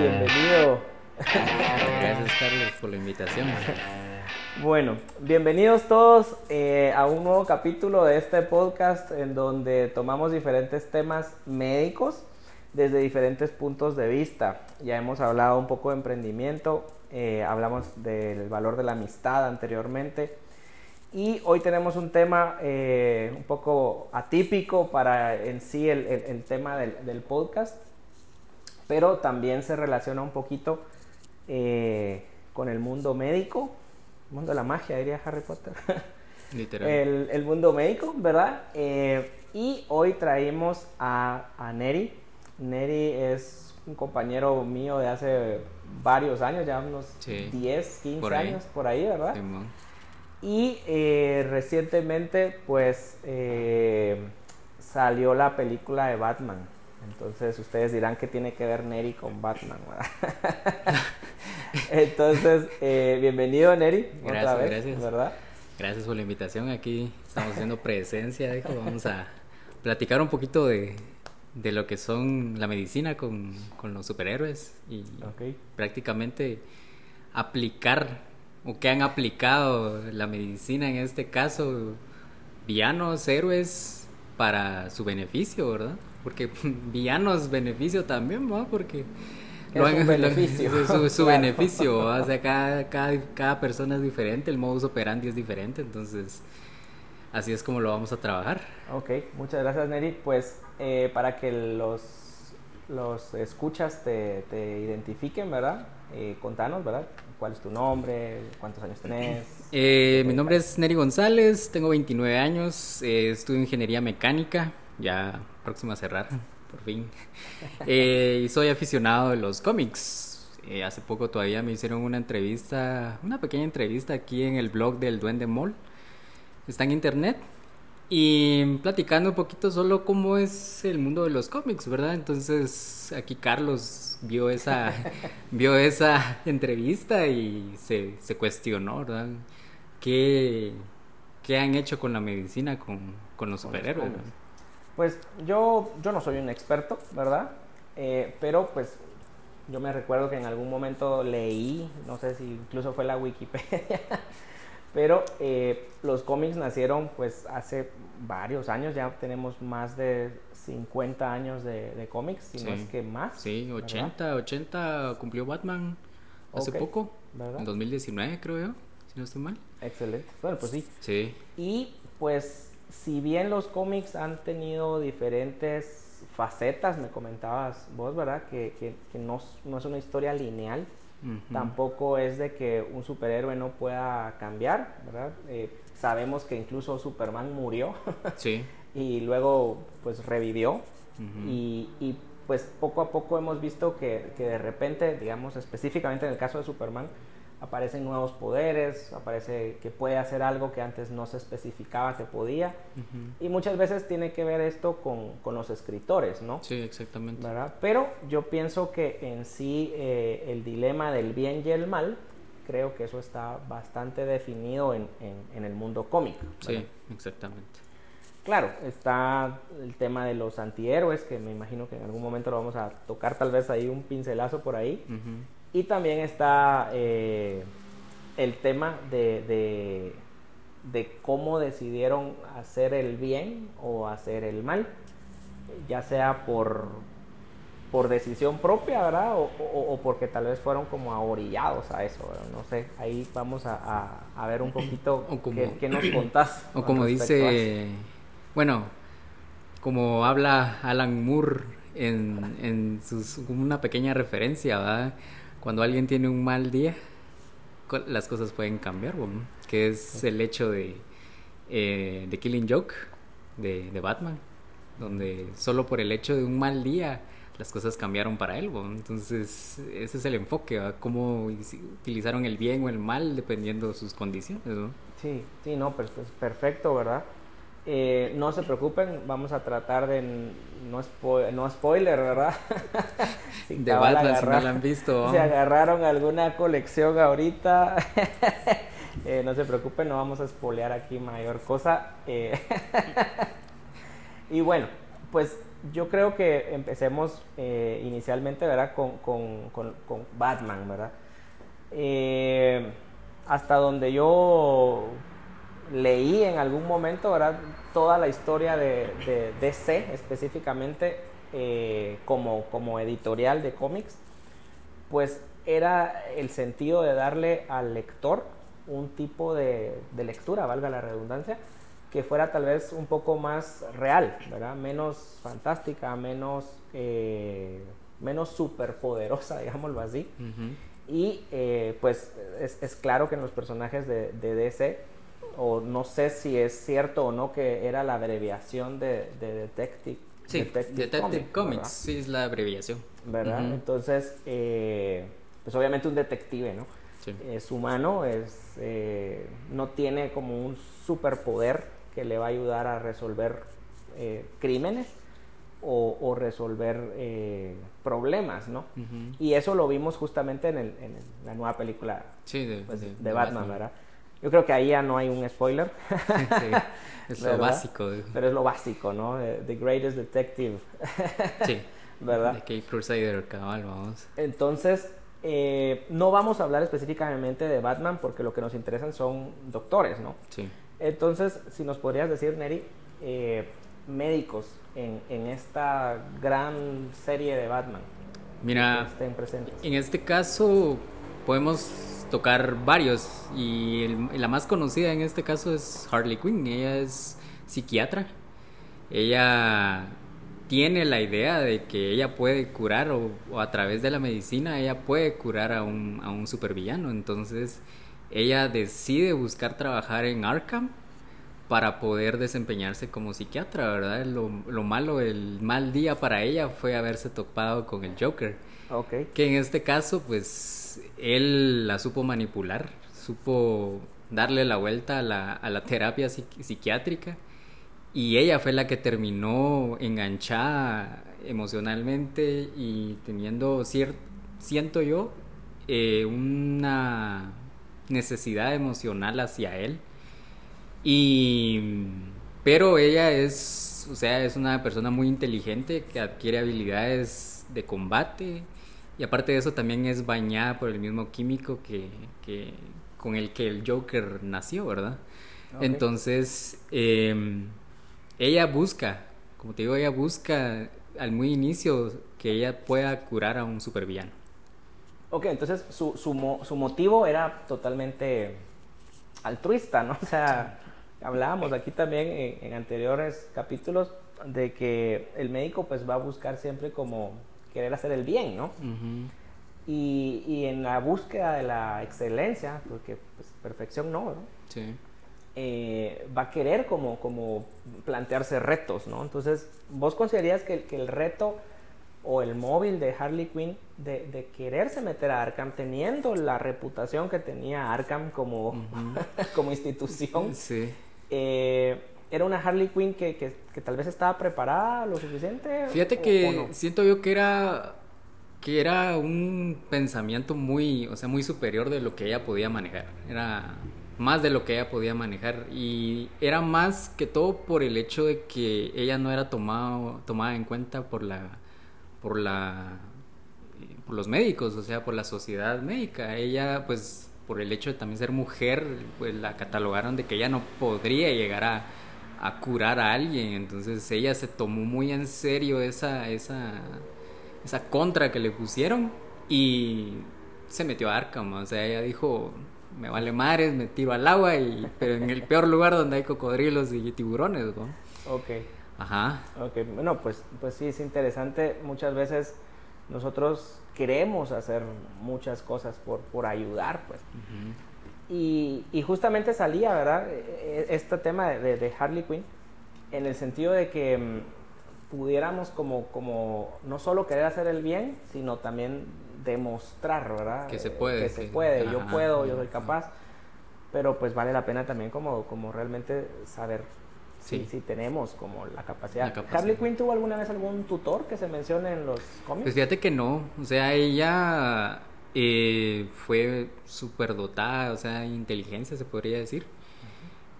bienvenido. Gracias Carlos por la invitación. Bueno, bienvenidos todos eh, a un nuevo capítulo de este podcast en donde tomamos diferentes temas médicos desde diferentes puntos de vista. Ya hemos hablado un poco de emprendimiento, eh, hablamos del valor de la amistad anteriormente y hoy tenemos un tema eh, un poco atípico para en sí el, tema del, podcast, pero también se relaciona un poquito eh, con el mundo médico, el mundo de la magia, diría Harry Potter. Literal. El, mundo médico, ¿verdad? y hoy traemos a, a Neri. Neri es un compañero mío de hace varios años, ya unos 10, 15 años por ahí, ¿verdad? y eh, recientemente pues eh, salió la película de Batman. Entonces ustedes dirán que tiene que ver Neri con Batman. Entonces, eh, bienvenido Neri. Gracias, gracias. ¿verdad? Gracias por la invitación. Aquí estamos haciendo presencia. Dijo. Vamos a platicar un poquito de, de lo que son la medicina con, con los superhéroes y prácticamente aplicar o que han aplicado la medicina en este caso villanos, héroes para su beneficio, ¿verdad? Porque villanos beneficio también, ¿no? Porque lo han, beneficio. su, su beneficio, o sea, cada, cada, cada persona es diferente, el modus operandi es diferente, entonces así es como lo vamos a trabajar. Ok, muchas gracias Neri. Pues eh, para que los, los escuchas te, te identifiquen, ¿verdad? Eh, contanos, ¿verdad? ¿Cuál es tu nombre? ¿Cuántos años tenés? Eh, mi nombre es Neri González, tengo 29 años, estudio ingeniería mecánica, ya próximo a cerrar, por fin. y soy aficionado de los cómics. hace poco todavía me hicieron una entrevista, una pequeña entrevista aquí en el blog del Duende Mall está en internet. Y platicando un poquito solo cómo es el mundo de los cómics, ¿verdad? Entonces aquí Carlos vio esa, vio esa entrevista y se, se cuestionó, ¿verdad? ¿Qué, ¿Qué, han hecho con la medicina, con, con los superhéroes? Pues yo, yo no soy un experto, ¿verdad? Eh, pero pues yo me recuerdo que en algún momento leí, no sé si incluso fue la Wikipedia, pero eh, los cómics nacieron pues hace varios años, ya tenemos más de 50 años de, cómics, si no es que más. Sí, 80, 80 cumplió Batman hace poco, ¿verdad? en 2019 creo yo, si no estoy mal. Excelente, bueno pues sí. Sí. Y pues si bien los cómics han tenido diferentes facetas, me comentabas vos, ¿verdad? Que, que, que no, no es una historia lineal Tampoco es de que un superhéroe no pueda cambiar, ¿verdad? Eh, sabemos que incluso Superman murió. sí. y luego pues revivió. y, y, pues poco a poco hemos visto que, que de repente, digamos específicamente en el caso de Superman, aparecen nuevos poderes, aparece que puede hacer algo que antes no se especificaba que podía. Y muchas veces tiene que ver esto con, con, los escritores, ¿no? Sí, exactamente. ¿verdad? Pero yo pienso que en sí eh, el dilema del bien y el mal, creo que eso está bastante definido en, en, el mundo cómico. Sí, exactamente. Claro, está el tema de los antihéroes, que me imagino que en algún momento lo vamos a tocar tal vez ahí un pincelazo por ahí. Y también está eh, el tema de, de, cómo decidieron hacer el bien o hacer el mal, ya sea por, por decisión propia, ¿verdad? O, porque tal vez fueron como ahorillados a eso, No sé, ahí vamos a, a, ver un poquito qué, nos contás. O como dice, bueno, como habla Alan Moore en, en sus, una pequeña referencia, ¿verdad? Cuando alguien tiene un mal día, las cosas pueden cambiar, que es el hecho de, eh, de Killing Joke de, de, Batman, donde solo por el hecho de un mal día las cosas cambiaron para él. Entonces, ese es el enfoque, cómo utilizaron el bien o el mal dependiendo de sus condiciones. Sí, sí, no, pues, perfecto, ¿verdad? Eh, no se preocupen, vamos a tratar de no, no spoiler, ¿verdad? de Batman, si no la han visto. Si agarraron alguna colección ahorita, eh, no se preocupen, no vamos a spoilear aquí mayor cosa. Eh, y bueno, pues yo creo que empecemos inicialmente, ¿verdad? Con, con, con, Batman, ¿verdad? Hasta donde yo leí en algún momento, ¿verdad? Toda la historia de, de DC específicamente eh, como, como editorial de cómics, pues era el sentido de darle al lector un tipo de, de lectura, valga la redundancia, que fuera tal vez un poco más real, ¿verdad? Menos fantástica, menos, eh, menos superpoderosa, digámoslo así. Y eh, pues es, es, claro que en los personajes de, de, DC, o no sé si es cierto o no que era la abreviación de, de Detective. Sí, Detective, Comics, sí es la abreviación. ¿Verdad? Entonces, eh, pues obviamente un detective, ¿no? Es humano, es, no tiene como un superpoder que le va a ayudar a resolver eh, crímenes o, resolver eh, problemas, ¿no? Y eso lo vimos justamente en, la nueva película pues, de, Batman, ¿verdad? Yo creo que ahí ya no hay un spoiler. es lo básico. Pero es lo básico, ¿no? The Greatest Detective. sí. ¿Verdad? De Cape Crusader, cabal, vamos. Entonces, eh, no vamos a hablar específicamente de Batman porque lo que nos interesan son doctores, ¿no? Sí. Entonces, si nos podrías decir, Neri, eh, médicos en, en, esta gran serie de Batman. Mira, en este caso podemos tocar varios y la más conocida en este caso es Harley Quinn. Ella es psiquiatra. Ella tiene la idea de que ella puede curar o, o a través de la medicina ella puede curar a un, a un supervillano. Entonces ella decide buscar trabajar en Arkham para poder desempeñarse como psiquiatra, ¿verdad? Lo, lo, malo, el mal día para ella fue haberse topado con el Joker. Okay. Que en este caso, pues, él la supo manipular, supo darle la vuelta a la, a la terapia psiquiátrica y ella fue la que terminó enganchada emocionalmente y teniendo, siento yo, eh, una necesidad emocional hacia él. Y pero ella es, o sea, es una persona muy inteligente que adquiere habilidades de combate y aparte de eso también es bañada por el mismo químico que, que con el que el Joker nació, ¿verdad? Entonces, em, ella busca, como te digo, ella busca al muy inicio que ella pueda curar a un supervillano. Ok, entonces su, su, su motivo era totalmente altruista, ¿no? O sea, hablábamos aquí también en, anteriores capítulos de que el médico pues va a buscar siempre como querer hacer el bien, ¿no? y, y, en la búsqueda de la excelencia, porque pues, perfección no, ¿no? Sí. Eh, va a querer como, como plantearse retos, ¿no? Entonces, ¿vos considerarías que, que el reto o el móvil de Harley Quinn de, quererse meter a Arkham teniendo la reputación que tenía Arkham como, como institución. Sí. Eh, ¿Era una Harley Quinn que, que, tal vez estaba preparada lo suficiente? Fíjate que siento yo que era que era un pensamiento muy, o sea, muy superior de lo que ella podía manejar. Era más de lo que ella podía manejar y era más que todo por el hecho de que ella no era tomado, tomada en cuenta por la por la por los médicos, o sea, por la sociedad médica. Ella, pues, por el hecho de también ser mujer, pues la catalogaron de que ella no podría llegar a, a curar a alguien. Entonces ella se tomó muy en serio esa, esa, esa contra que le pusieron y se metió a Arkham. O sea, ella dijo, me vale mares, me tiro al agua, y, pero en el peor lugar donde hay cocodrilos y tiburones, ¿no? Ok. Ajá. Ok, bueno, pues, pues sí, es interesante. Muchas veces nosotros queremos hacer muchas cosas por, por ayudar, pues. Y, y, justamente salía, ¿verdad? E, e, este tema de, de, Harley Quinn, en el sentido de que mm, pudiéramos como, como no solo querer hacer el bien, sino también demostrar, ¿verdad? Que se puede. Que se puede, yo puedo, yo soy capaz. Pero pues vale la pena también como, como realmente saber sí. sí, tenemos como la capacidad. ¿Harley Quinn tuvo alguna vez algún tutor que se mencione en los cómics? Pues fíjate que no, o sea, ella eh, fue súper dotada, o sea, inteligencia se podría decir.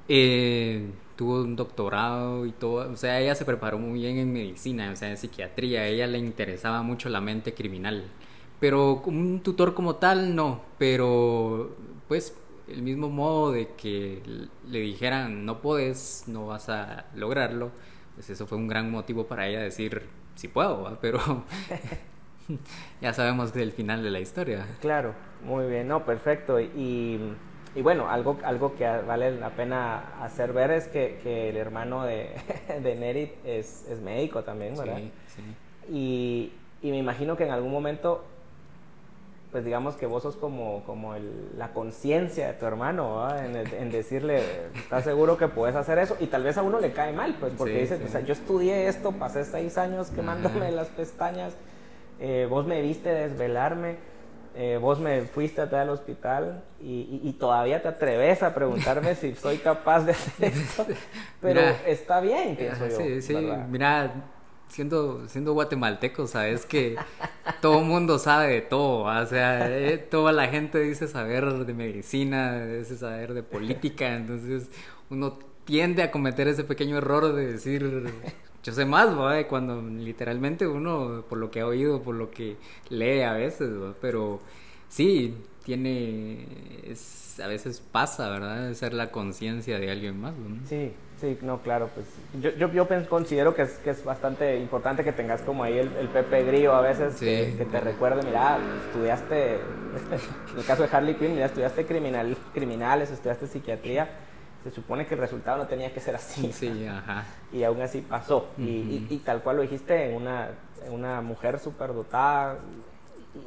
Eh, tuvo un doctorado y todo, o sea, ella se preparó muy bien en medicina, o sea, en psiquiatría, a ella le interesaba mucho la mente criminal, pero un tutor como tal no, pero pues el mismo modo de que le dijeran no puedes, no vas a lograrlo, pues eso fue un gran motivo para ella decir sí puedo, pero ya sabemos del final de la historia. Claro, muy bien, no, perfecto. Y, y bueno, algo, algo que vale la pena hacer ver es que, que el hermano de, de Nerit es, es, médico también, ¿verdad? Sí, sí. Y, y me imagino que en algún momento pues digamos que vos sos como, como la conciencia de tu hermano, en, decirle, ¿estás seguro que puedes hacer eso? Y tal vez a uno le cae mal, pues porque dice, o sea, yo estudié esto, pasé seis años quemándome las pestañas, eh, vos me viste desvelarme, eh, vos me fuiste a traer al hospital y, todavía te atreves a preguntarme si soy capaz de hacer esto, pero está bien, pienso yo. Sí, sí, mira siendo, siendo guatemalteco, sabes que todo mundo sabe de todo, o sea, eh, toda la gente dice saber de medicina, dice saber de política, entonces uno tiende a cometer ese pequeño error de decir yo sé más, cuando literalmente uno, por lo que ha oído, por lo que lee a veces, pero sí, tiene, a veces pasa, ¿verdad? De ser la conciencia de alguien más. Sí, Sí, no, claro, pues yo, yo, yo considero que es, que es bastante importante que tengas como ahí el, el Pepe Grillo a veces, que, te recuerde, mira, estudiaste, en el caso de Harley Quinn, mira, estudiaste criminal, criminales, estudiaste psiquiatría, se supone que el resultado no tenía que ser así. Sí, ajá. Y aún así pasó. y, y, tal cual lo dijiste, en una, una mujer súper dotada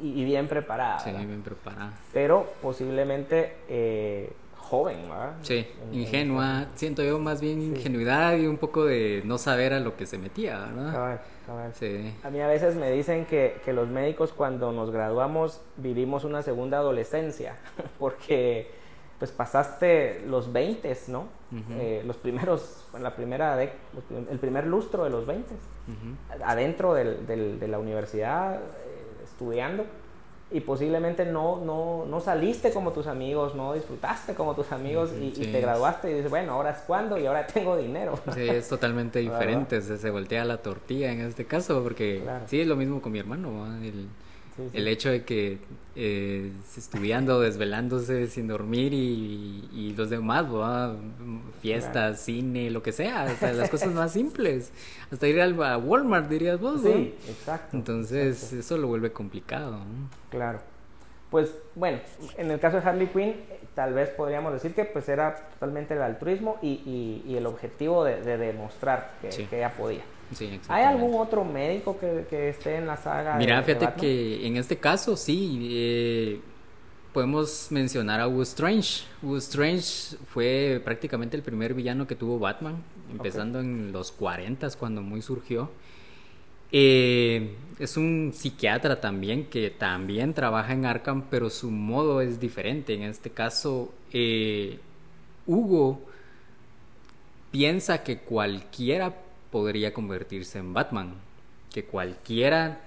y, bien preparada. Sí, bien preparada. Pero posiblemente... Eh, joven, ¿verdad? Sí, ingenua, siento yo más bien ingenuidad y un poco de no saber a lo que se metía, ¿verdad? Sí. A mí a veces me dicen que, que, los médicos cuando nos graduamos vivimos una segunda adolescencia, porque pues pasaste los 20, ¿no? Eh, los primeros, la primera el primer lustro de los 20, adentro del, del, de la universidad, eh, estudiando. Y posiblemente no, no, no saliste como tus amigos, no disfrutaste como tus amigos y, te graduaste y dices, bueno, ahora es cuando y ahora tengo dinero. Sí, es totalmente diferente, se, voltea la tortilla en este caso, porque sí, es lo mismo con mi hermano, el, el hecho de que eh, estudiando, desvelándose sin dormir y, los demás, fiestas, cine, lo que sea, o sea, las cosas más simples. Hasta ir al, a Walmart, dirías vos. Sí, exacto. Entonces, eso lo vuelve complicado. Claro. Pues bueno, en el caso de Harley Quinn, tal vez podríamos decir que pues era totalmente el altruismo y, y, el objetivo de, demostrar que, que ella podía. ¿Hay algún otro médico que, esté en la saga? Mira, fíjate que en este caso sí, eh, podemos mencionar a Wu Strange. Wu Strange fue prácticamente el primer villano que tuvo Batman, empezando en los 40 cuando muy surgió. Eh, es un psiquiatra también que también trabaja en Arkham, pero su modo es diferente. En este caso, eh, Hugo piensa que cualquiera podría convertirse en Batman. Que cualquiera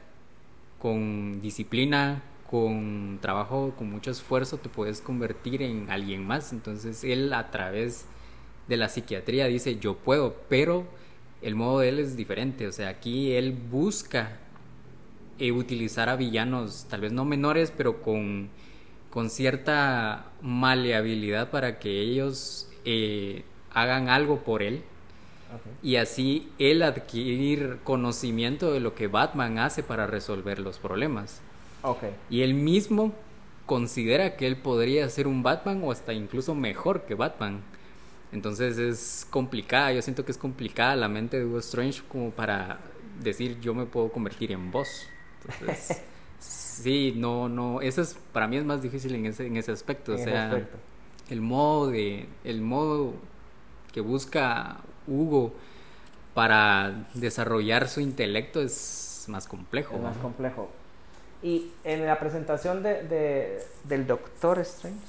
con disciplina, con trabajo, con mucho esfuerzo, te puedes convertir en alguien más. Entonces él a través de la psiquiatría dice yo puedo, pero el modo de él es diferente. O sea, aquí él busca eh, utilizar a villanos, tal vez no menores, pero con, con cierta maleabilidad para que ellos eh, hagan algo por él y así él adquirir conocimiento de lo que Batman hace para resolver los problemas. Y él mismo considera que él podría ser un Batman o hasta incluso mejor que Batman. Entonces es complicada, yo siento que es complicada la mente de Hugo Strange como para decir yo me puedo convertir en vos. sí, no, no, eso es, para mí es más difícil en ese, en ese aspecto. o sea, el modo de, el modo que busca Hugo para desarrollar su intelecto es más complejo. Es más complejo. Y en la presentación de, del Doctor Strange,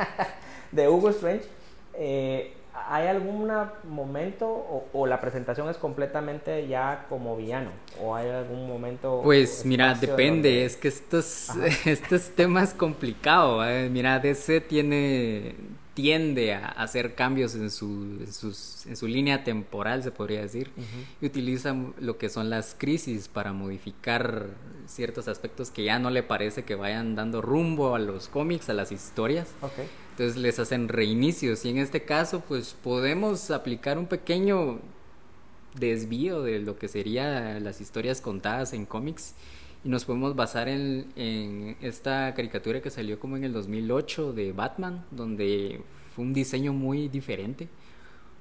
de Hugo Strange, eh, ¿hay algún momento o, la presentación es completamente ya como villano? ¿O hay algún momento? Pues mira, depende, es que estos, estos temas complicados. ¿eh? Mira, DC tiene tiende a hacer cambios en su, en, su línea temporal, se podría decir, y utiliza lo que son las crisis para modificar ciertos aspectos que ya no le parece que vayan dando rumbo a los cómics, a las historias. Entonces les hacen reinicios y en este caso pues podemos aplicar un pequeño desvío de lo que serían las historias contadas en cómics y nos podemos basar en, en, esta caricatura que salió como en el 2008 de Batman, donde fue un diseño muy diferente.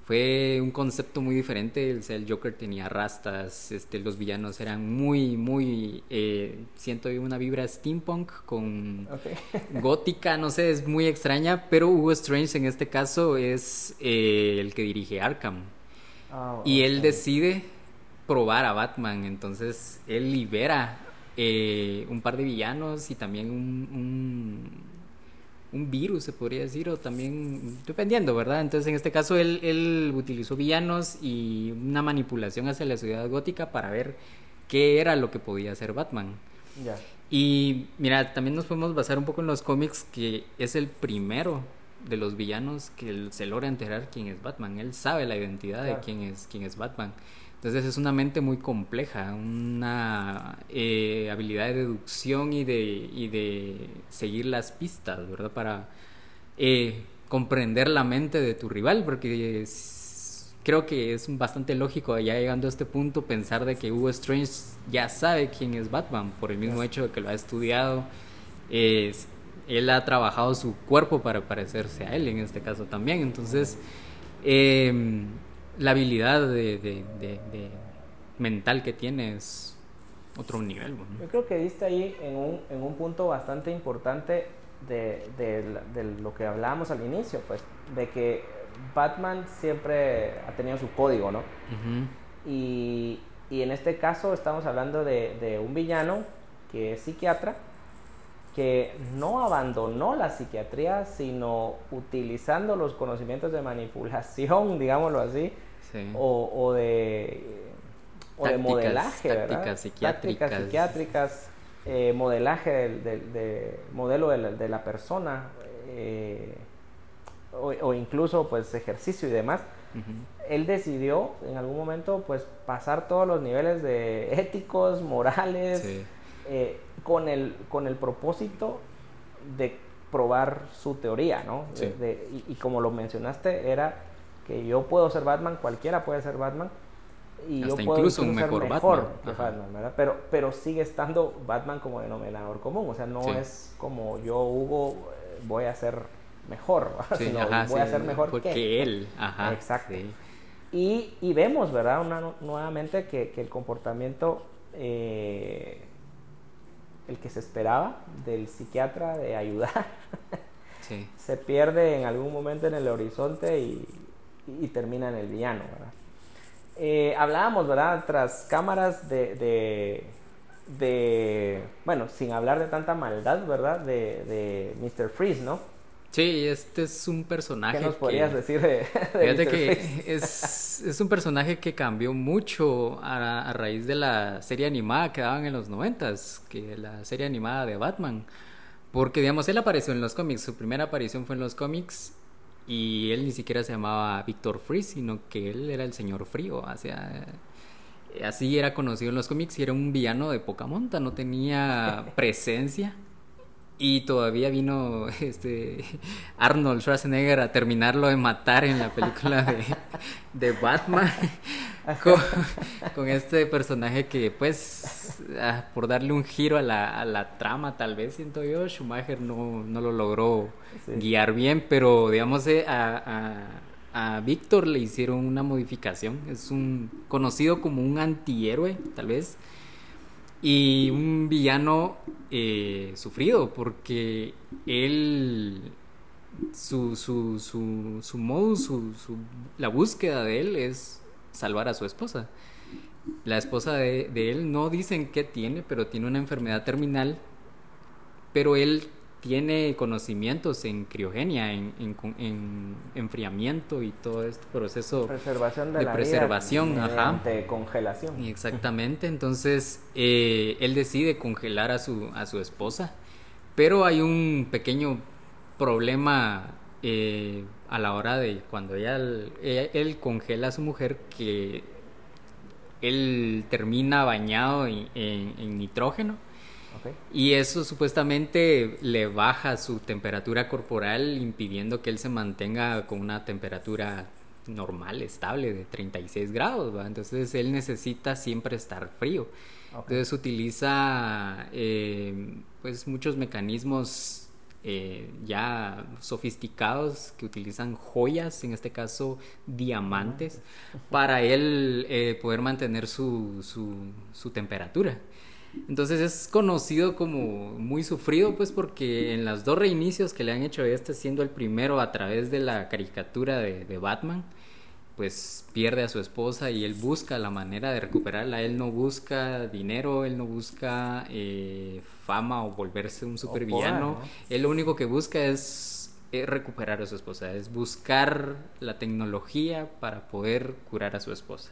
Fue un concepto muy diferente. El, el Joker tenía rastas, este, los villanos eran muy, muy. Eh, siento una vibra steampunk con gótica, no sé, es muy extraña. Pero Hugo Strange en este caso es eh, el que dirige Arkham. Ah, y él decide probar a Batman. Entonces él libera eh, un par de villanos y también un, un, virus, se podría decir, o también, dependiendo, ¿verdad? Entonces, en este caso, él, él utilizó villanos y una manipulación hacia la ciudad gótica para ver qué era lo que podía hacer Batman. Y mira, también nos podemos basar un poco en los cómics, que es el primero de los villanos que se logra enterar quién es Batman. Él sabe la identidad de quién es, quién es Batman. Entonces es una mente muy compleja, una eh, habilidad de deducción y de, y de seguir las pistas, ¿verdad? Para eh, comprender la mente de tu rival, porque creo que es bastante lógico ya llegando a este punto pensar de que Hugo Strange ya sabe quién es Batman por el mismo hecho de que lo ha estudiado. él ha trabajado su cuerpo para parecerse a él en este caso también. Entonces, eh, la habilidad de, mental que tiene es otro nivel. Yo creo que diste ahí en un, en un punto bastante importante de, lo que hablábamos al inicio, pues, de que Batman siempre ha tenido su código, ¿no? y, y, en este caso estamos hablando de, un villano que es psiquiatra, que no abandonó la psiquiatría, sino utilizando los conocimientos de manipulación, digámoslo así, o, de, o de modelaje, tácticas psiquiátricas. Tácticas psiquiátricas, eh, modelaje del, modelo de la, persona, eh, o, incluso pues ejercicio y demás. Él decidió en algún momento pues pasar todos los niveles de éticos, morales, eh, con, el, con el propósito de probar su teoría, ¿no? y, como lo mencionaste, era que yo puedo ser Batman, cualquiera puede ser Batman. Y yo puedo incluso un mejor, Batman. ¿verdad? Pero, pero sigue estando Batman como denominador común. O sea, no es como yo, Hugo, eh, voy a ser mejor, sino voy a ser mejor que, él. Ajá, Exacto. Y, y, vemos, ¿verdad? Una, nuevamente que, que el comportamiento, eh, el que se esperaba del psiquiatra de ayudar, se pierde en algún momento en el horizonte y, y termina en el villano, ¿verdad? Eh, hablábamos, ¿verdad? Tras cámaras de, de, bueno, sin hablar de tanta maldad, ¿verdad? De, de Mr. Freeze, ¿no? Sí, este es un personaje. ¿Qué nos podrías decir de, Fíjate que es, es, un personaje que cambió mucho a, a, raíz de la serie animada que daban en los noventas, que la serie animada de Batman. Porque, digamos, él apareció en los cómics, su primera aparición fue en los cómics y él ni siquiera se llamaba Víctor Freeze, sino que él era el señor frío. O sea, así era conocido en los cómics y era un villano de poca monta, no tenía presencia. Y todavía vino este Arnold Schwarzenegger a terminarlo de matar en la película de, de Batman con, este personaje que pues ah, por darle un giro a la, a la, trama tal vez siento yo, Schumacher no, no lo logró guiar bien, pero digamos eh, a, a, a Víctor le hicieron una modificación, es un conocido como un antihéroe tal vez y un villano eh, sufrido porque él su, su, su, su modo, su, su, la búsqueda de él es salvar a su esposa. La esposa de, de, él no dicen qué tiene, pero tiene una enfermedad terminal, pero él tiene conocimientos en criogenia, en, en, enfriamiento y todo este proceso preservación de, de preservación, ajá. de congelación. Exactamente, entonces eh, él decide congelar a su, a su esposa, pero hay un pequeño problema eh, a la hora de cuando ella, él, congela a su mujer que él termina bañado en, nitrógeno y eso supuestamente le baja su temperatura corporal impidiendo que él se mantenga con una temperatura normal, estable de 36 grados, entonces él necesita siempre estar frío. Entonces utiliza eh, pues muchos mecanismos eh, ya sofisticados que utilizan joyas, en este caso diamantes, para él eh, poder mantener su, su, temperatura. Entonces es conocido como muy sufrido, pues porque en las dos reinicios que le han hecho este, siendo el primero a través de la caricatura de Batman, pues pierde a su esposa y él busca la manera de recuperarla. Él no busca dinero, él no busca eh, fama o volverse un supervillano. Él lo único que busca es, recuperar a su esposa, es buscar la tecnología para poder curar a su esposa.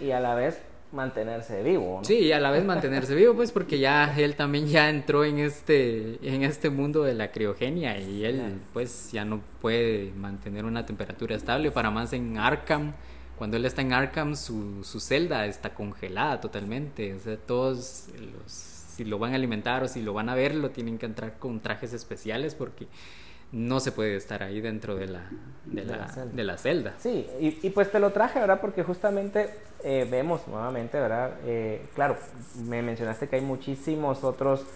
Y a la vez mantenerse vivo. ¿no? Sí, y a la vez mantenerse vivo, pues porque ya él también ya entró en este, en este mundo de la criogenia y él pues ya no puede mantener una temperatura estable, para más en Arkham. Cuando él está en Arkham, su, su celda está congelada totalmente. O sea, todos los, si lo van a alimentar o si lo van a ver, lo tienen que entrar con trajes especiales porque no se puede estar ahí dentro de la, de, la, celda. Sí, y, pues te lo traje, ¿verdad? Porque justamente eh, vemos nuevamente, ¿verdad? Eh, claro, me mencionaste que hay muchísimos otros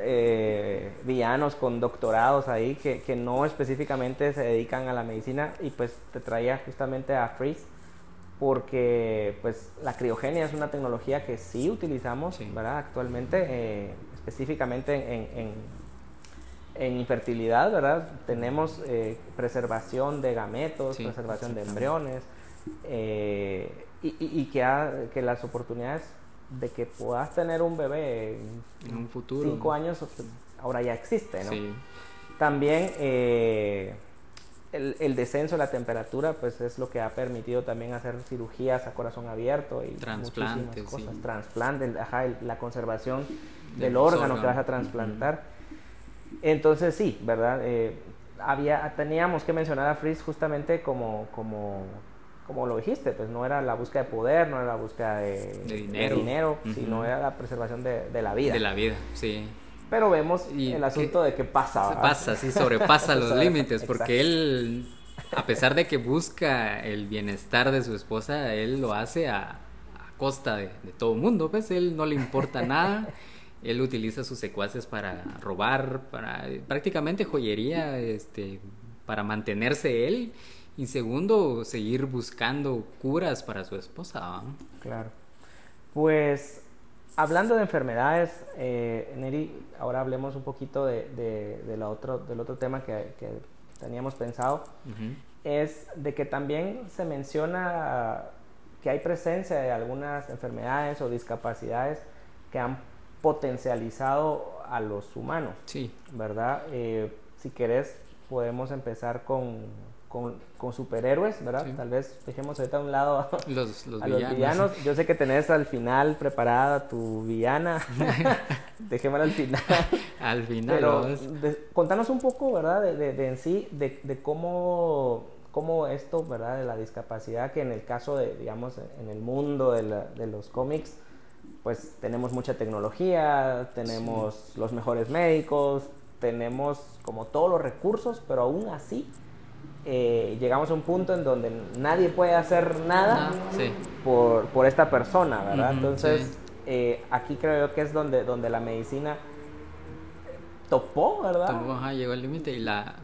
eh, villanos con doctorados ahí que, que, no específicamente se dedican a la medicina y pues te traía justamente a Freeze porque pues la criogenia es una tecnología que sí utilizamos, ¿verdad? Actualmente, específicamente en en infertilidad, ¿verdad? Tenemos eh, preservación de gametos, preservación de embriones, eh, y, que, que, las oportunidades de que puedas tener un bebé en, un futuro. Cinco años, ahora ya existe, ¿no? También eh, el, descenso de la temperatura, pues es lo que ha permitido también hacer cirugías a corazón abierto y trasplantes, cosas. Trasplantes, la conservación del, órgano que vas a trasplantar. Entonces sí, ¿verdad? Eh, había, teníamos que mencionar a Fritz justamente como, como, como lo dijiste, pues no era la búsqueda de poder, no era la búsqueda de, dinero, sino era la preservación de, la vida. De la vida, sí. Pero vemos el asunto de que pasa. Pasa, sí, sobrepasa los límites, porque él, a pesar de que busca el bienestar de su esposa, él lo hace a, a costa de, de todo el mundo, pues él no le importa nada. Él utiliza sus secuaces para robar, para prácticamente joyería, este, para mantenerse él y segundo, seguir buscando curas para su esposa. Claro. Pues hablando de enfermedades, eh, Neri, ahora hablemos un poquito de, de, la otro, del otro tema que, que teníamos pensado. Es de que también se menciona que hay presencia de algunas enfermedades o discapacidades que han potencializado a los humanos. Sí. ¿Verdad? Eh, si querés, podemos empezar con, con, superhéroes, ¿verdad? Tal vez dejemos ahorita a un lado a los, villanos. Yo sé que tenés al final preparada tu villana. Dejémosla al final. al final. Pero contanos un poco, ¿verdad? De, de, en sí, de, de cómo, cómo esto, ¿verdad? De la discapacidad, que en el caso de, digamos, en el mundo de, de los cómics, pues tenemos mucha tecnología, tenemos los mejores médicos, tenemos como todos los recursos, pero aún así eh, llegamos a un punto en donde nadie puede hacer nada por, esta persona, ¿verdad? Entonces, eh, aquí creo que es donde, donde la medicina topó, ¿verdad? ajá, llegó al límite y la...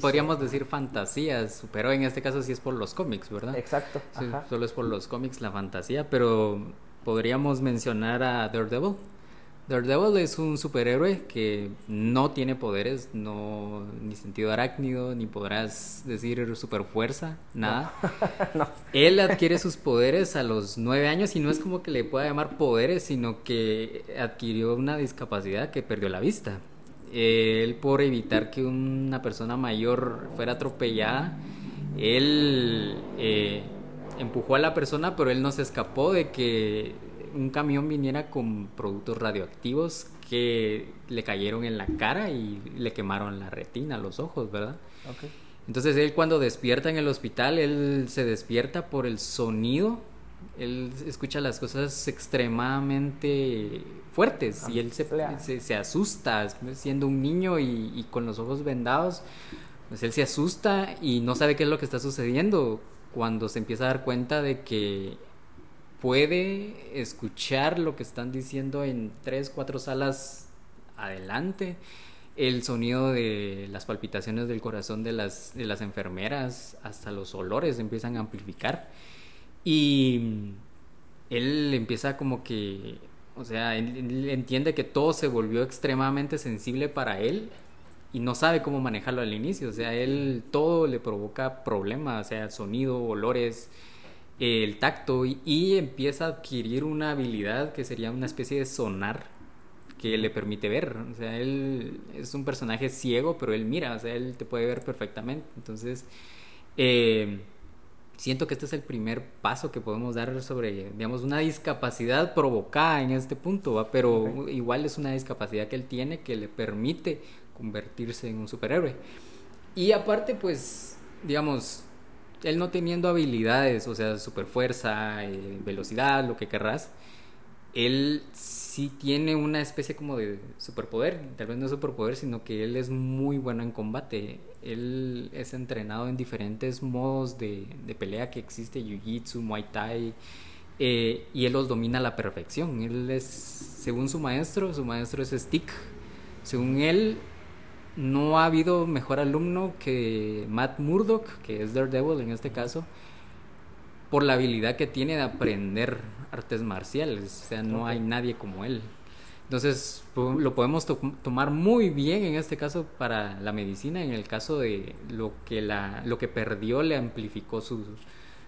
Podríamos decir fantasías, pero en este caso sí es por los cómics, ¿verdad? Exacto. solo es por los cómics la fantasía, pero podríamos mencionar a Daredevil. Daredevil es un superhéroe que no tiene poderes, no ni sentido arácnido, ni podrás decir super fuerza, nada. Él adquiere sus poderes a los nueve años y no es como que le pueda llamar poderes, sino que adquirió una discapacidad que perdió la vista. Él por evitar que una persona mayor fuera atropellada, él eh, empujó a la persona, pero él no se escapó de que un camión viniera con productos radioactivos que le cayeron en la cara y le quemaron la retina, los ojos, ¿verdad? Entonces él cuando despierta en el hospital, él se despierta por el sonido, él escucha las cosas extremadamente fuertes y él se, se, se, asusta, siendo un niño y, y, con los ojos vendados, pues él se asusta y no sabe qué es lo que está sucediendo cuando se empieza a dar cuenta de que puede escuchar lo que están diciendo en tres, cuatro salas adelante el sonido de las palpitaciones del corazón de las, de las enfermeras, hasta los olores empiezan a amplificar. Y él empieza como que, o sea, él, entiende que todo se volvió extremadamente sensible para él y no sabe cómo manejarlo al inicio. O sea, él todo le provoca problemas, o sea, sonido, olores, el tacto y, y empieza a adquirir una habilidad que sería una especie de sonar que le permite ver. O sea, él es un personaje ciego, pero él mira, o sea, él te puede ver perfectamente. Entonces, eh, siento que este es el primer paso que podemos dar sobre, digamos, una discapacidad provocada en este punto, ¿va? pero igual es una discapacidad que él tiene que le permite convertirse en un superhéroe. Y aparte, pues, digamos, él no teniendo habilidades, o sea, super fuerza, eh, velocidad, lo que querrás, él sí tiene una especie como de superpoder, tal vez no superpoder, sino que él es muy bueno en combate. Él es entrenado en diferentes modos de, pelea que existe, Jiu-Jitsu, Muay Thai, eh, y él los domina a la perfección. Él es, según su maestro, su maestro es Stick. Según él, no ha habido mejor alumno que Matt Murdock, que es Daredevil en este caso, por la habilidad que tiene de aprender artes marciales. O sea, no hay nadie como él. Entonces, lo podemos tomar muy bien en este caso para la medicina, en el caso de lo que, la, lo que perdió le amplificó su,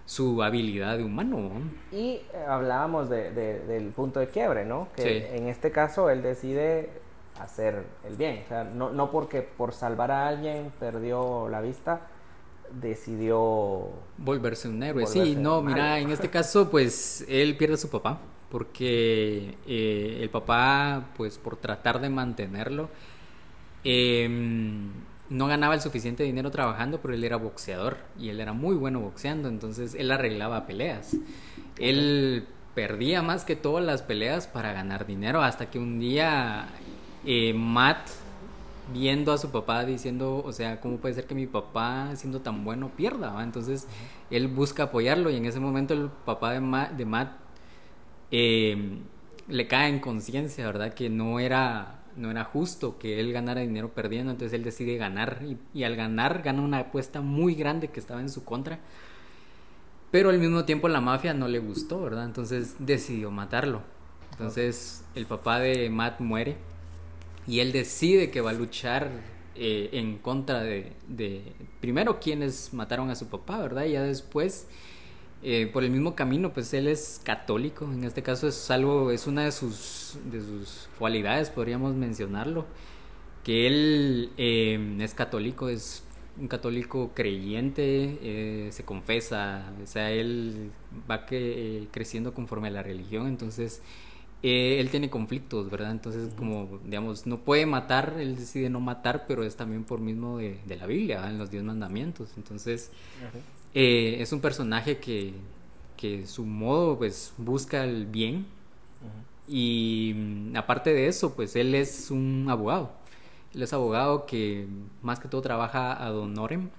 su habilidad de humano. Y eh, hablábamos de, del punto de quiebre, ¿no? Que en este caso él decide hacer el bien. O sea, no, no porque por salvar a alguien perdió la vista, decidió volverse un héroe. sí, no, mira, en este caso, pues él pierde a su papá, porque eh, el papá, pues por tratar de mantenerlo, em, no ganaba el suficiente dinero trabajando, pero él era boxeador y él era muy bueno boxeando, entonces él arreglaba peleas. Él perdía más que todas las peleas para ganar dinero, hasta que un día eh, Matt viendo a su papá diciendo, o sea, ¿cómo puede ser que mi papá, siendo tan bueno, pierda? Entonces él busca apoyarlo y en ese momento el papá de, Matt em, le cae en conciencia, ¿verdad? Que no era, no era justo que él ganara dinero perdiendo, entonces él decide ganar y, al ganar gana una apuesta muy grande que estaba en su contra. Pero al mismo tiempo la mafia no le gustó, ¿verdad? Entonces decidió matarlo. Entonces el papá de Matt muere y él decide que va a luchar eh, en contra de, primero quienes mataron a su papá, ¿verdad? Y ya después, eh, por el mismo camino, pues él es católico, en este caso es algo, es una de sus, de sus cualidades, podríamos mencionarlo, que él eh, es católico, es un católico creyente, se confesa, o sea, él va creciendo conforme a la religión, entonces eh, él tiene conflictos, ¿verdad? Entonces, como, digamos, no puede matar, él decide no matar, pero es también por mismo de, la Biblia, en los diez mandamientos. Entonces, eh, es un personaje que, que su modo, pues, busca el bien. Y mm, aparte de eso, pues, él es un abogado. Él es abogado que más que todo trabaja a honorem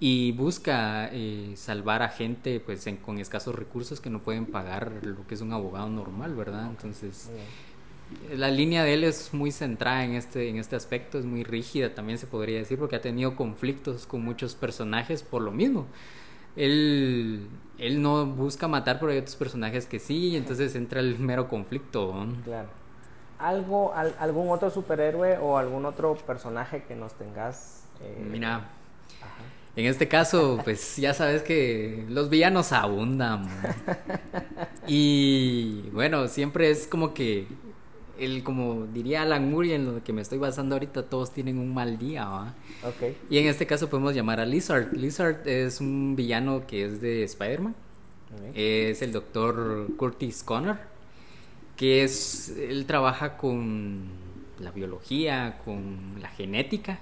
y busca eh, salvar a gente pues con escasos recursos que no pueden pagar lo que es un abogado normal, ¿verdad? Entonces la línea de él es muy centrada en este, en este aspecto, es muy rígida también se podría decir, porque ha tenido conflictos con muchos personajes por lo mismo. Él, él no busca matar, pero hay otros personajes que sí, entonces entra el mero conflicto. Claro. ¿Algo, ¿Algún otro superhéroe o algún otro personaje que nos tengas? Eh... Mira, en este caso, pues ya sabes que los villanos abundan. Y bueno, siempre es como que el como diría Alan Moore en lo que me estoy basando ahorita, todos tienen un mal día, ¿va? Okay. Y en este caso podemos llamar a Lizard. Lizard es un villano que es de Spider-Man. Es el doctor Curtis Connor, que es él trabaja con la biología, con la genética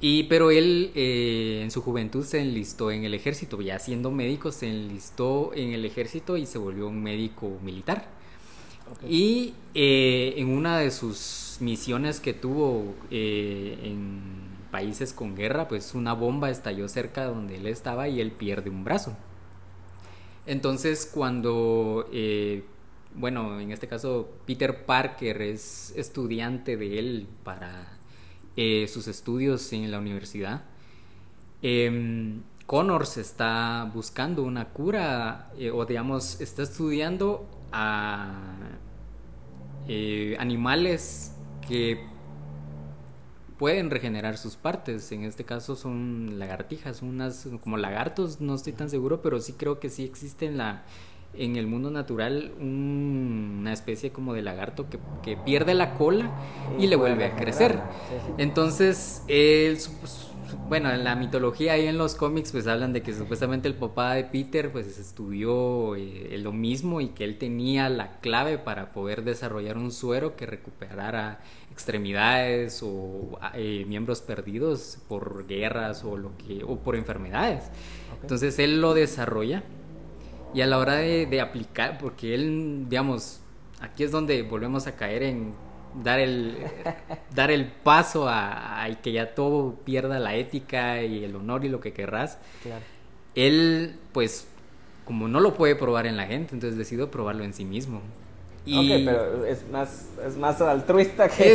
Y, pero él eh, en su juventud se enlistó en el ejército, ya siendo médico se enlistó en el ejército y se volvió un médico militar. Y eh, en una de sus misiones que tuvo eh, en países con guerra, pues una bomba estalló cerca de donde él estaba y él pierde un brazo. Entonces cuando, bueno, en este caso Peter Parker es estudiante de él para eh, sus estudios en la universidad. Eh, Connors está buscando una cura eh, o digamos está estudiando a eh, animales que pueden regenerar sus partes. En este caso son lagartijas, unas como lagartos, no estoy tan seguro, pero sí creo que sí existe en la en el mundo natural una especie como de lagarto que, pierde la cola y, le vuelve a crecer. Entonces, él, bueno, en la mitología y en los cómics pues hablan de que supuestamente el papá de Peter pues estudió eh, lo mismo y que él tenía la clave para poder desarrollar un suero que recuperara extremidades o eh, miembros perdidos por guerras o lo que o por enfermedades. Entonces él lo desarrolla y a la hora de, aplicar, porque él, digamos, aquí es donde volvemos a caer en dar el, dar el paso a, que ya todo pierda la ética y el honor y lo que querrás. Él, pues, como no lo puede probar en la gente, entonces decidió probarlo en sí mismo. Y... Ok, pero es más, es más altruista que,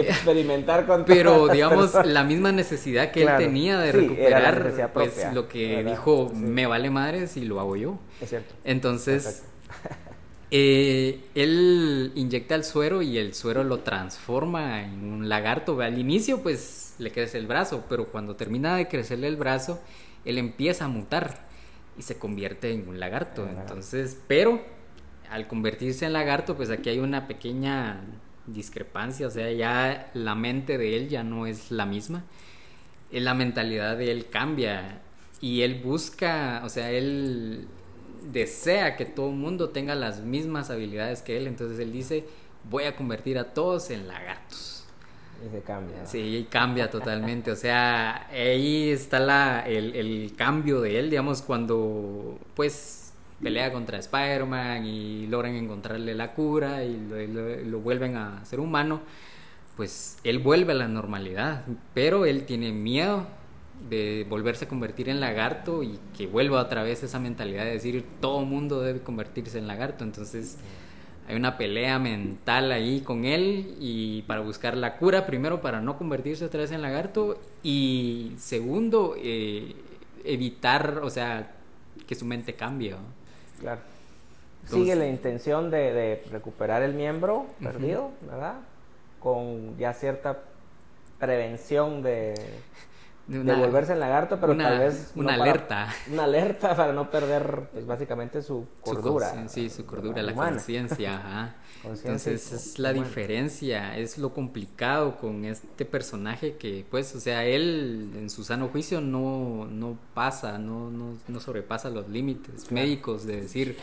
experimentar con Pero digamos, la misma necesidad que él tenía de recuperar, pues lo que dijo, me vale madres y lo hago yo. Es cierto. Entonces, eh, él inyecta el suero y el suero lo transforma en un lagarto. Al inicio, pues le crece el brazo, pero cuando termina de crecerle el brazo, él empieza a mutar y se convierte en un lagarto. Entonces, pero al convertirse en lagarto, pues aquí hay una pequeña discrepancia, o sea, ya la mente de él ya no es la misma, eh, la mentalidad de él cambia y él busca, o sea, él desea que todo el mundo tenga las mismas habilidades que él, entonces él dice, voy a convertir a todos en lagartos. Y se cambia. Sí, cambia totalmente. O sea, ahí está la, el, el, cambio de él, digamos, cuando pues pelea contra Spider-Man y logran encontrarle la cura y lo, vuelven a ser humano, pues él vuelve a la normalidad, pero él tiene miedo de volverse a convertir en lagarto y que vuelva otra vez esa mentalidad de decir todo mundo debe convertirse en lagarto, entonces hay una pelea mental ahí con él y para buscar la cura, primero para no convertirse otra vez en lagarto y segundo, eh, evitar, o sea, que su mente cambie. Claro. Sigue la intención de, recuperar el miembro perdido, ¿verdad? Con ya cierta prevención de, de, volverse en lagarto, pero tal vez... Una alerta. una alerta para no perder, pues, básicamente su cordura. sí, su cordura, la conciencia. Entonces es la diferencia, es lo complicado con este personaje que, pues, o sea, él en su sano juicio no, no pasa, no, no, no sobrepasa los límites médicos de decir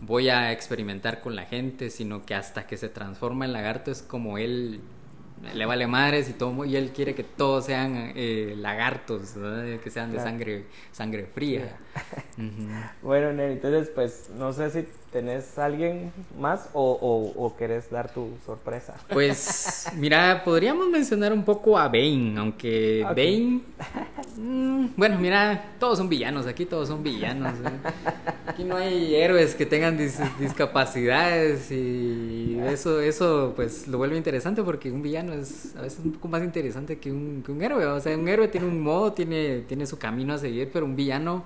voy a experimentar con la gente, sino que hasta que se transforma en lagarto es como él le vale madres y todo y él quiere que todos sean eh, lagartos que sean de sangre sangre fría. Bueno entonces pues no sé si tenés alguien más o, o, querés dar tu sorpresa. Pues mira podríamos mencionar un poco a Bane aunque Bane mm, bueno mira todos son villanos aquí todos son villanos aquí no hay héroes que tengan discapacidades y eso eso pues lo vuelve interesante porque un villano es a veces un poco más interesante que un, que un héroe. O sea, un héroe tiene un modo, tiene, tiene su camino a seguir, pero un villano,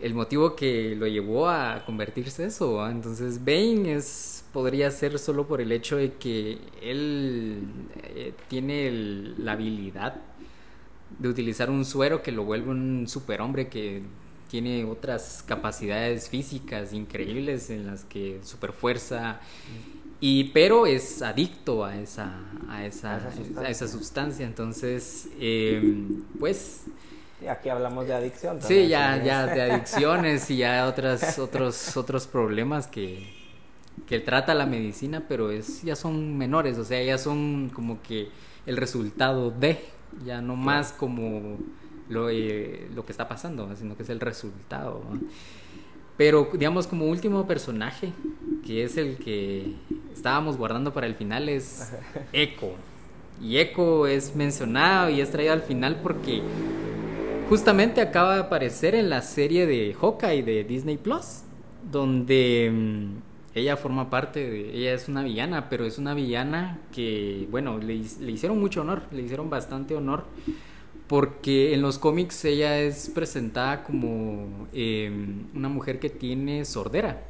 el motivo que lo llevó a convertirse eso. Entonces, Bane es, podría ser solo por el hecho de que él eh, tiene la habilidad de utilizar un suero que lo vuelve un superhombre que tiene otras capacidades físicas increíbles en las que super fuerza y, pero es adicto a esa, a esa, a esa, sustancia. Entonces, em, pues... aquí hablamos de adicción. Sí, ya, ya de adicciones y ya otras, otros, otros problemas que, que trata la medicina, pero es, ya son menores, o sea, ya son como que el resultado de ya no más como lo, eh, lo, que está pasando, sino que es el resultado. Pero digamos como último personaje, que es el que estábamos guardando para el final, es Echo. Y Echo es mencionado y es traído al final porque justamente acaba de aparecer en la serie de Hawkeye de Disney Plus, donde mm, ella forma parte de. Ella es una villana, pero es una villana que, bueno, le, hicieron mucho honor, le hicieron bastante honor. Porque en los cómics ella es presentada como em, una mujer que tiene sordera.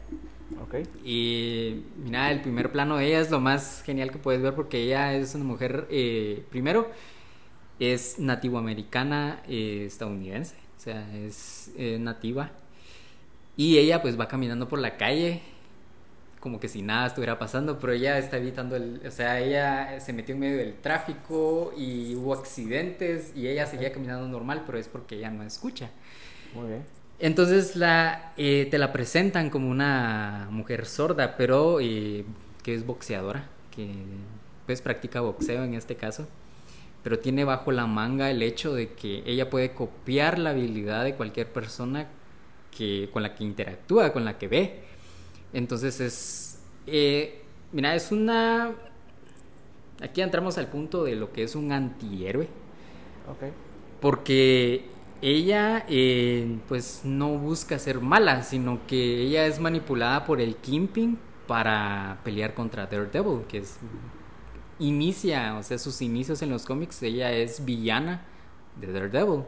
Okay. Y mira, el primer plano de ella es lo más genial que puedes ver porque ella es una mujer, eh, primero, es nativoamericana eh, estadounidense, o sea, es eh, nativa. Y ella pues va caminando por la calle como que si nada estuviera pasando, pero ella está evitando el, o sea, ella se metió en medio del tráfico y hubo accidentes y ella seguía caminando normal, pero es porque ella no escucha. Muy bien. Entonces la, eh, te la presentan como una mujer sorda, pero que es boxeadora, que pues practica boxeo en este caso pero tiene bajo la manga el hecho de que ella puede copiar la habilidad de cualquier persona que, con la que interactúa, con la que ve. Entonces es, eh, mira, es una... Aquí entramos al punto de lo que es un antihéroe. Ok. Porque ella eh, pues no busca ser mala, sino que ella es manipulada por el Kimping para pelear contra Daredevil, que es inicia, o sea, sus inicios en los cómics, ella es villana de Daredevil,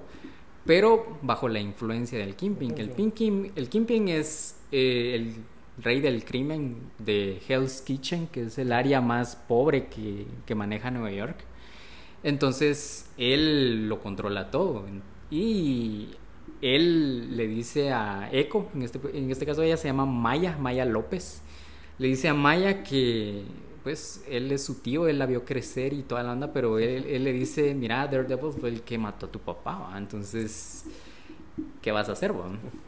pero bajo la influencia del Kingpin. El, Kingpin, el Kingpin es eh, el rey del crimen de Hell's Kitchen, que es el área más pobre que, que maneja Nueva York. Entonces, él lo controla todo. Y él le dice a Echo, en este, en este caso ella se llama Maya, Maya López, le dice a Maya que pues él es su tío, él la vio crecer y toda la onda, pero él, le dice, mira, Daredevil fue el que mató a tu papá, entonces, ¿qué vas a hacer?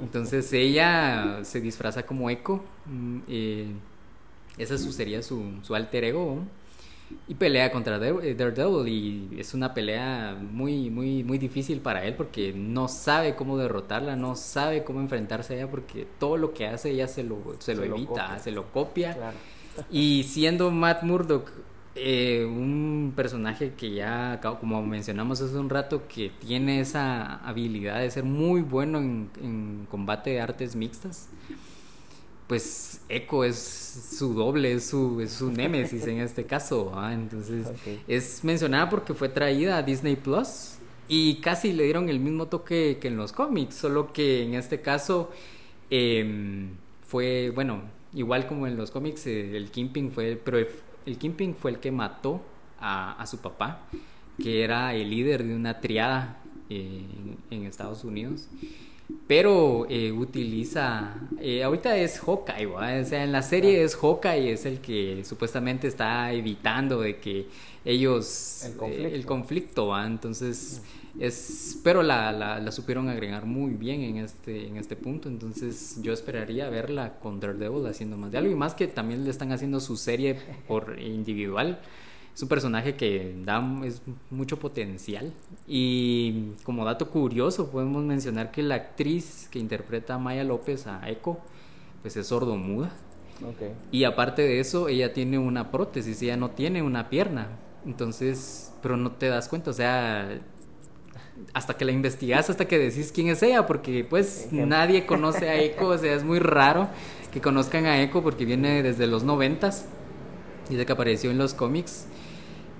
Entonces ella se disfraza como Echo, eh, esa sería su, su alter ego, y pelea contra eh, Daredevil y es una pelea muy muy muy difícil para él porque no sabe cómo derrotarla, no sabe cómo enfrentarse a ella porque todo lo que hace ella se lo, se, lo evita, se lo copia. Y siendo Matt Murdock eh, un personaje que ya, como mencionamos hace un rato, que tiene esa habilidad de ser muy bueno en, combate de artes mixtas, pues Echo es su doble, es su, es su némesis en este caso. Entonces, es mencionada porque fue traída a Disney Plus y casi le dieron el mismo toque que en los cómics, solo que en este caso em, fue, bueno, igual como en los cómics, el Kingpin fue, pero el, el fue el que mató a, su papá, que era el líder de una triada eh, en Estados Unidos. Pero eh, utiliza, ahorita es Hawkeye, o sea, en la serie es Hawkeye, es el que supuestamente está evitando de que ellos, el conflicto, el conflicto entonces... Mm. Es, pero la, la, supieron agregar muy bien en este, en este punto. Entonces yo esperaría verla con Daredevil haciendo más de algo. Y más que también le están haciendo su serie por individual. Es un personaje que da es mucho potencial. Y como dato curioso, podemos mencionar que la actriz que interpreta a Maya López a Echo, pues es sordomuda. Okay. Y aparte de eso, ella tiene una prótesis, ella no tiene una pierna. Entonces, pero no te das cuenta, o sea, hasta que la investigas, hasta que decís quién es ella, porque pues nadie conoce a Echo, o sea, es muy raro que conozcan a Echo porque viene desde los noventas, desde que apareció en los cómics.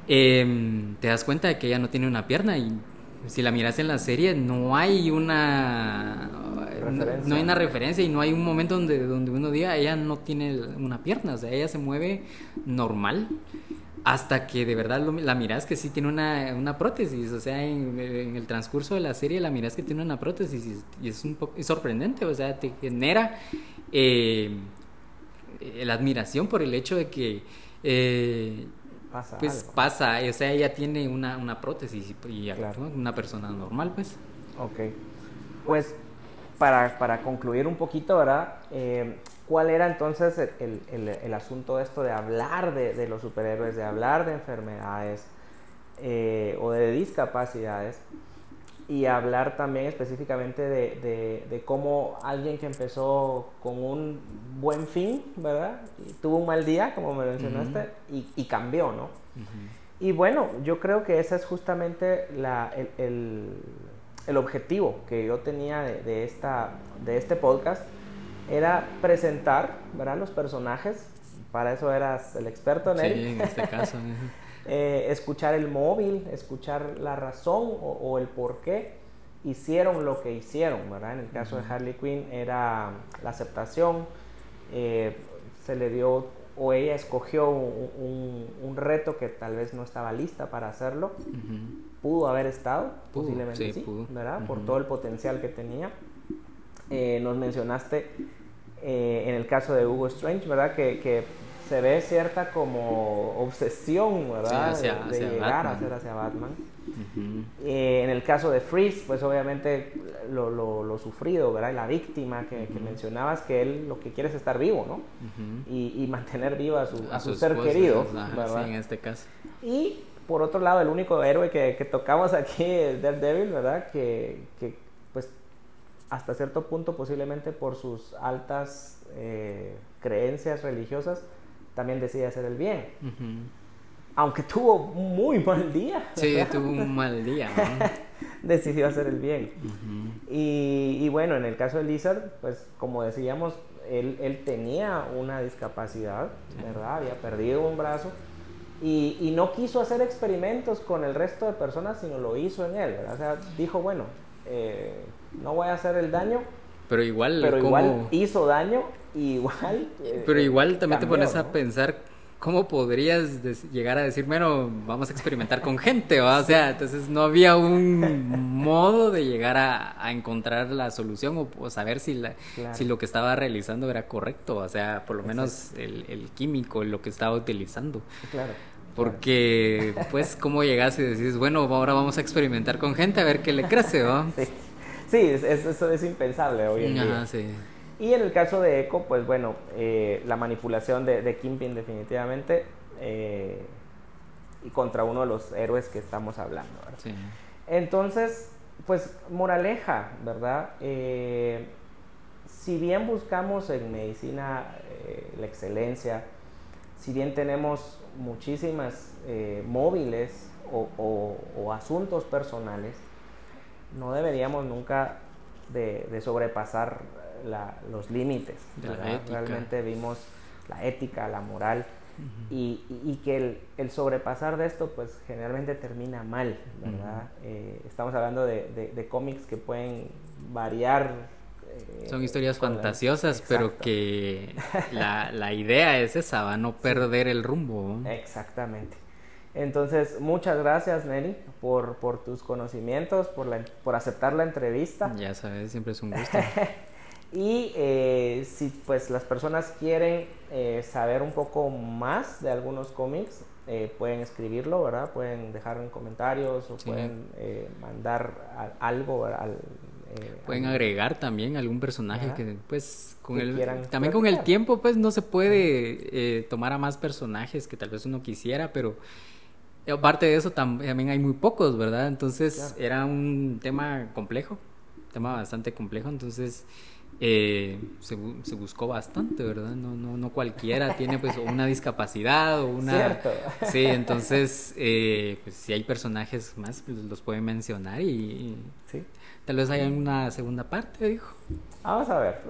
Em, te das cuenta de que ella no tiene una pierna y si la miras en la serie no hay una no, hay una referencia y no hay un momento donde, donde uno diga ella no tiene una pierna, o sea, ella se mueve normal hasta que de verdad la miras que sí tiene una, una prótesis, o sea, en, el transcurso de la serie la miras que tiene una prótesis y, es un poco sorprendente, o sea, te genera eh, la admiración por el hecho de que eh, pasa pues pasa, o sea, ella tiene una, una prótesis y, una persona normal, pues. Ok, pues para, para concluir un poquito, ¿verdad? Eh, ¿Cuál era entonces el, el, el, asunto de esto de hablar de, de, los superhéroes, de hablar de enfermedades? eh, o de discapacidades y hablar también específicamente de, de, cómo alguien que empezó con un buen fin, ¿verdad? tuvo un mal día, como me mencionaste, y, y, cambió, ¿no? Y bueno, yo creo que ese es justamente la, el, el, el, objetivo que yo tenía de, de, esta, de este podcast, era presentar, ¿verdad? Los personajes, para eso eras el experto en él. Sí, en este caso. Eh, escuchar el móvil, escuchar la razón o, el por qué hicieron lo que hicieron, ¿verdad? En el caso de Harley Quinn era la aceptación, eh, se le dio o ella escogió un, reto que tal vez no estaba lista para hacerlo, pudo haber estado, posiblemente sí, ¿verdad? Por todo el potencial que tenía. Eh, nos mencionaste en el caso de Hugo Strange, ¿verdad? Que, que se ve cierta como obsesión, ¿verdad? de, llegar a ser hacia Batman. Eh, en el caso de Freeze, pues obviamente lo, lo, sufrido, ¿verdad? La víctima que, mencionabas, que él lo que quiere es estar vivo, ¿no? y, mantener vivo a su, a su, ser querido, ¿verdad? Sí, en este caso. Y por otro lado, el único héroe que, que tocamos aquí es Daredevil, ¿verdad? Que, que, pues hasta cierto punto posiblemente por sus altas eh, creencias religiosas, también decide hacer el bien. Aunque tuvo un muy mal día. Sí, tuvo un mal día. decidió hacer el bien. y, bueno, en el caso de Lizard, pues como decíamos, él, él tenía una discapacidad, ¿verdad? Había perdido un brazo. Y, y, no quiso hacer experimentos con el resto de personas, sino lo hizo en él, ¿verdad? O sea, dijo, bueno, eh, no voy a hacer el daño. Pero igual, pero igual hizo daño igual. Eh, Pero igual también te pones a pensar cómo podrías llegar a decir, bueno, vamos a experimentar con gente, o sea, entonces no había un modo de llegar a, encontrar la solución o, saber si, la, si lo que estaba realizando era correcto, o sea, por lo menos el, el, químico, lo que estaba utilizando. Claro. Porque, pues, ¿cómo llegas y decís, bueno, ahora vamos a experimentar con gente a ver qué le crece, ¿va? Sí, eso es impensable hoy en día. Sí. Y en el caso de Echo, pues bueno, eh, la manipulación de, de Kingpin definitivamente eh, y contra uno de los héroes que estamos hablando. Entonces, pues moraleja, ¿verdad? Eh, si bien buscamos en medicina la excelencia, si bien tenemos muchísimas móviles o, asuntos personales, no deberíamos nunca de sobrepasar los límites. Realmente vimos la ética, la moral y, que el, sobrepasar de esto pues generalmente termina mal, ¿verdad? Eh, estamos hablando de, cómics que pueden variar. Eh, Son historias fantasiosas, pero que la, la, idea es esa, va a no perder el rumbo. Exactamente. Entonces, muchas gracias, Nelly, por, por tus conocimientos, por, la, por aceptar la entrevista. Ya sabes, siempre es un gusto. Y eh, si pues las personas quieren eh, saber un poco más de algunos cómics, eh, pueden escribirlo, ¿verdad? Pueden dejar en comentarios o pueden mandar algo al... pueden agregar también algún personaje que pues con el también con el tiempo pues no se puede tomar a más personajes que tal vez uno quisiera, pero aparte de eso también hay muy pocos, ¿verdad? Entonces era un tema complejo, tema bastante complejo, entonces eh, se, se, buscó bastante, ¿verdad? No, no, no cualquiera tiene pues una discapacidad o una... Cierto. Sí, entonces, eh, pues si hay personajes más, pues los pueden mencionar y... Sí. Tal vez haya una segunda parte, dijo. Vamos a ver.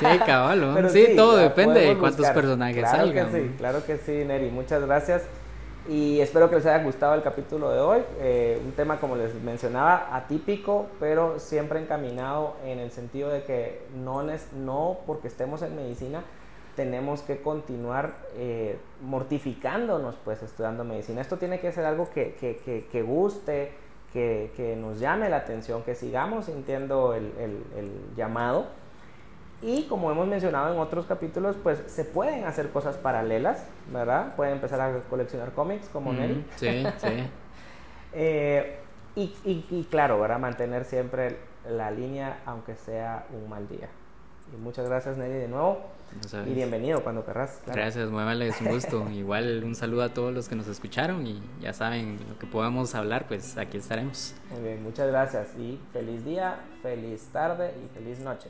Sí, caballo. Sí, todo depende de cuántos personajes claro salgan. Que sí, claro que sí, Neri. Muchas gracias. Y espero que les haya gustado el capítulo de hoy. Eh, un tema, como les mencionaba, atípico, pero siempre encaminado en el sentido de que no, no porque estemos en medicina tenemos que continuar eh, mortificándonos pues estudiando medicina. Esto tiene que ser algo que, que, que, guste, que, nos llame la atención, que sigamos sintiendo el, el, el llamado y como hemos mencionado en otros capítulos, pues se pueden hacer cosas paralelas, ¿verdad? Pueden empezar a coleccionar cómics como Nelly. Sí, sí. Eh, y, claro, ¿verdad? Mantener siempre la línea aunque sea un mal día. Y muchas gracias, Nelly, de nuevo. y bienvenido cuando querrás. Gracias, muy amable, es un gusto. Igual un saludo a todos los que nos escucharon y ya saben lo que podemos hablar, pues aquí estaremos. Muy bien, muchas gracias y feliz día, feliz tarde y feliz noche.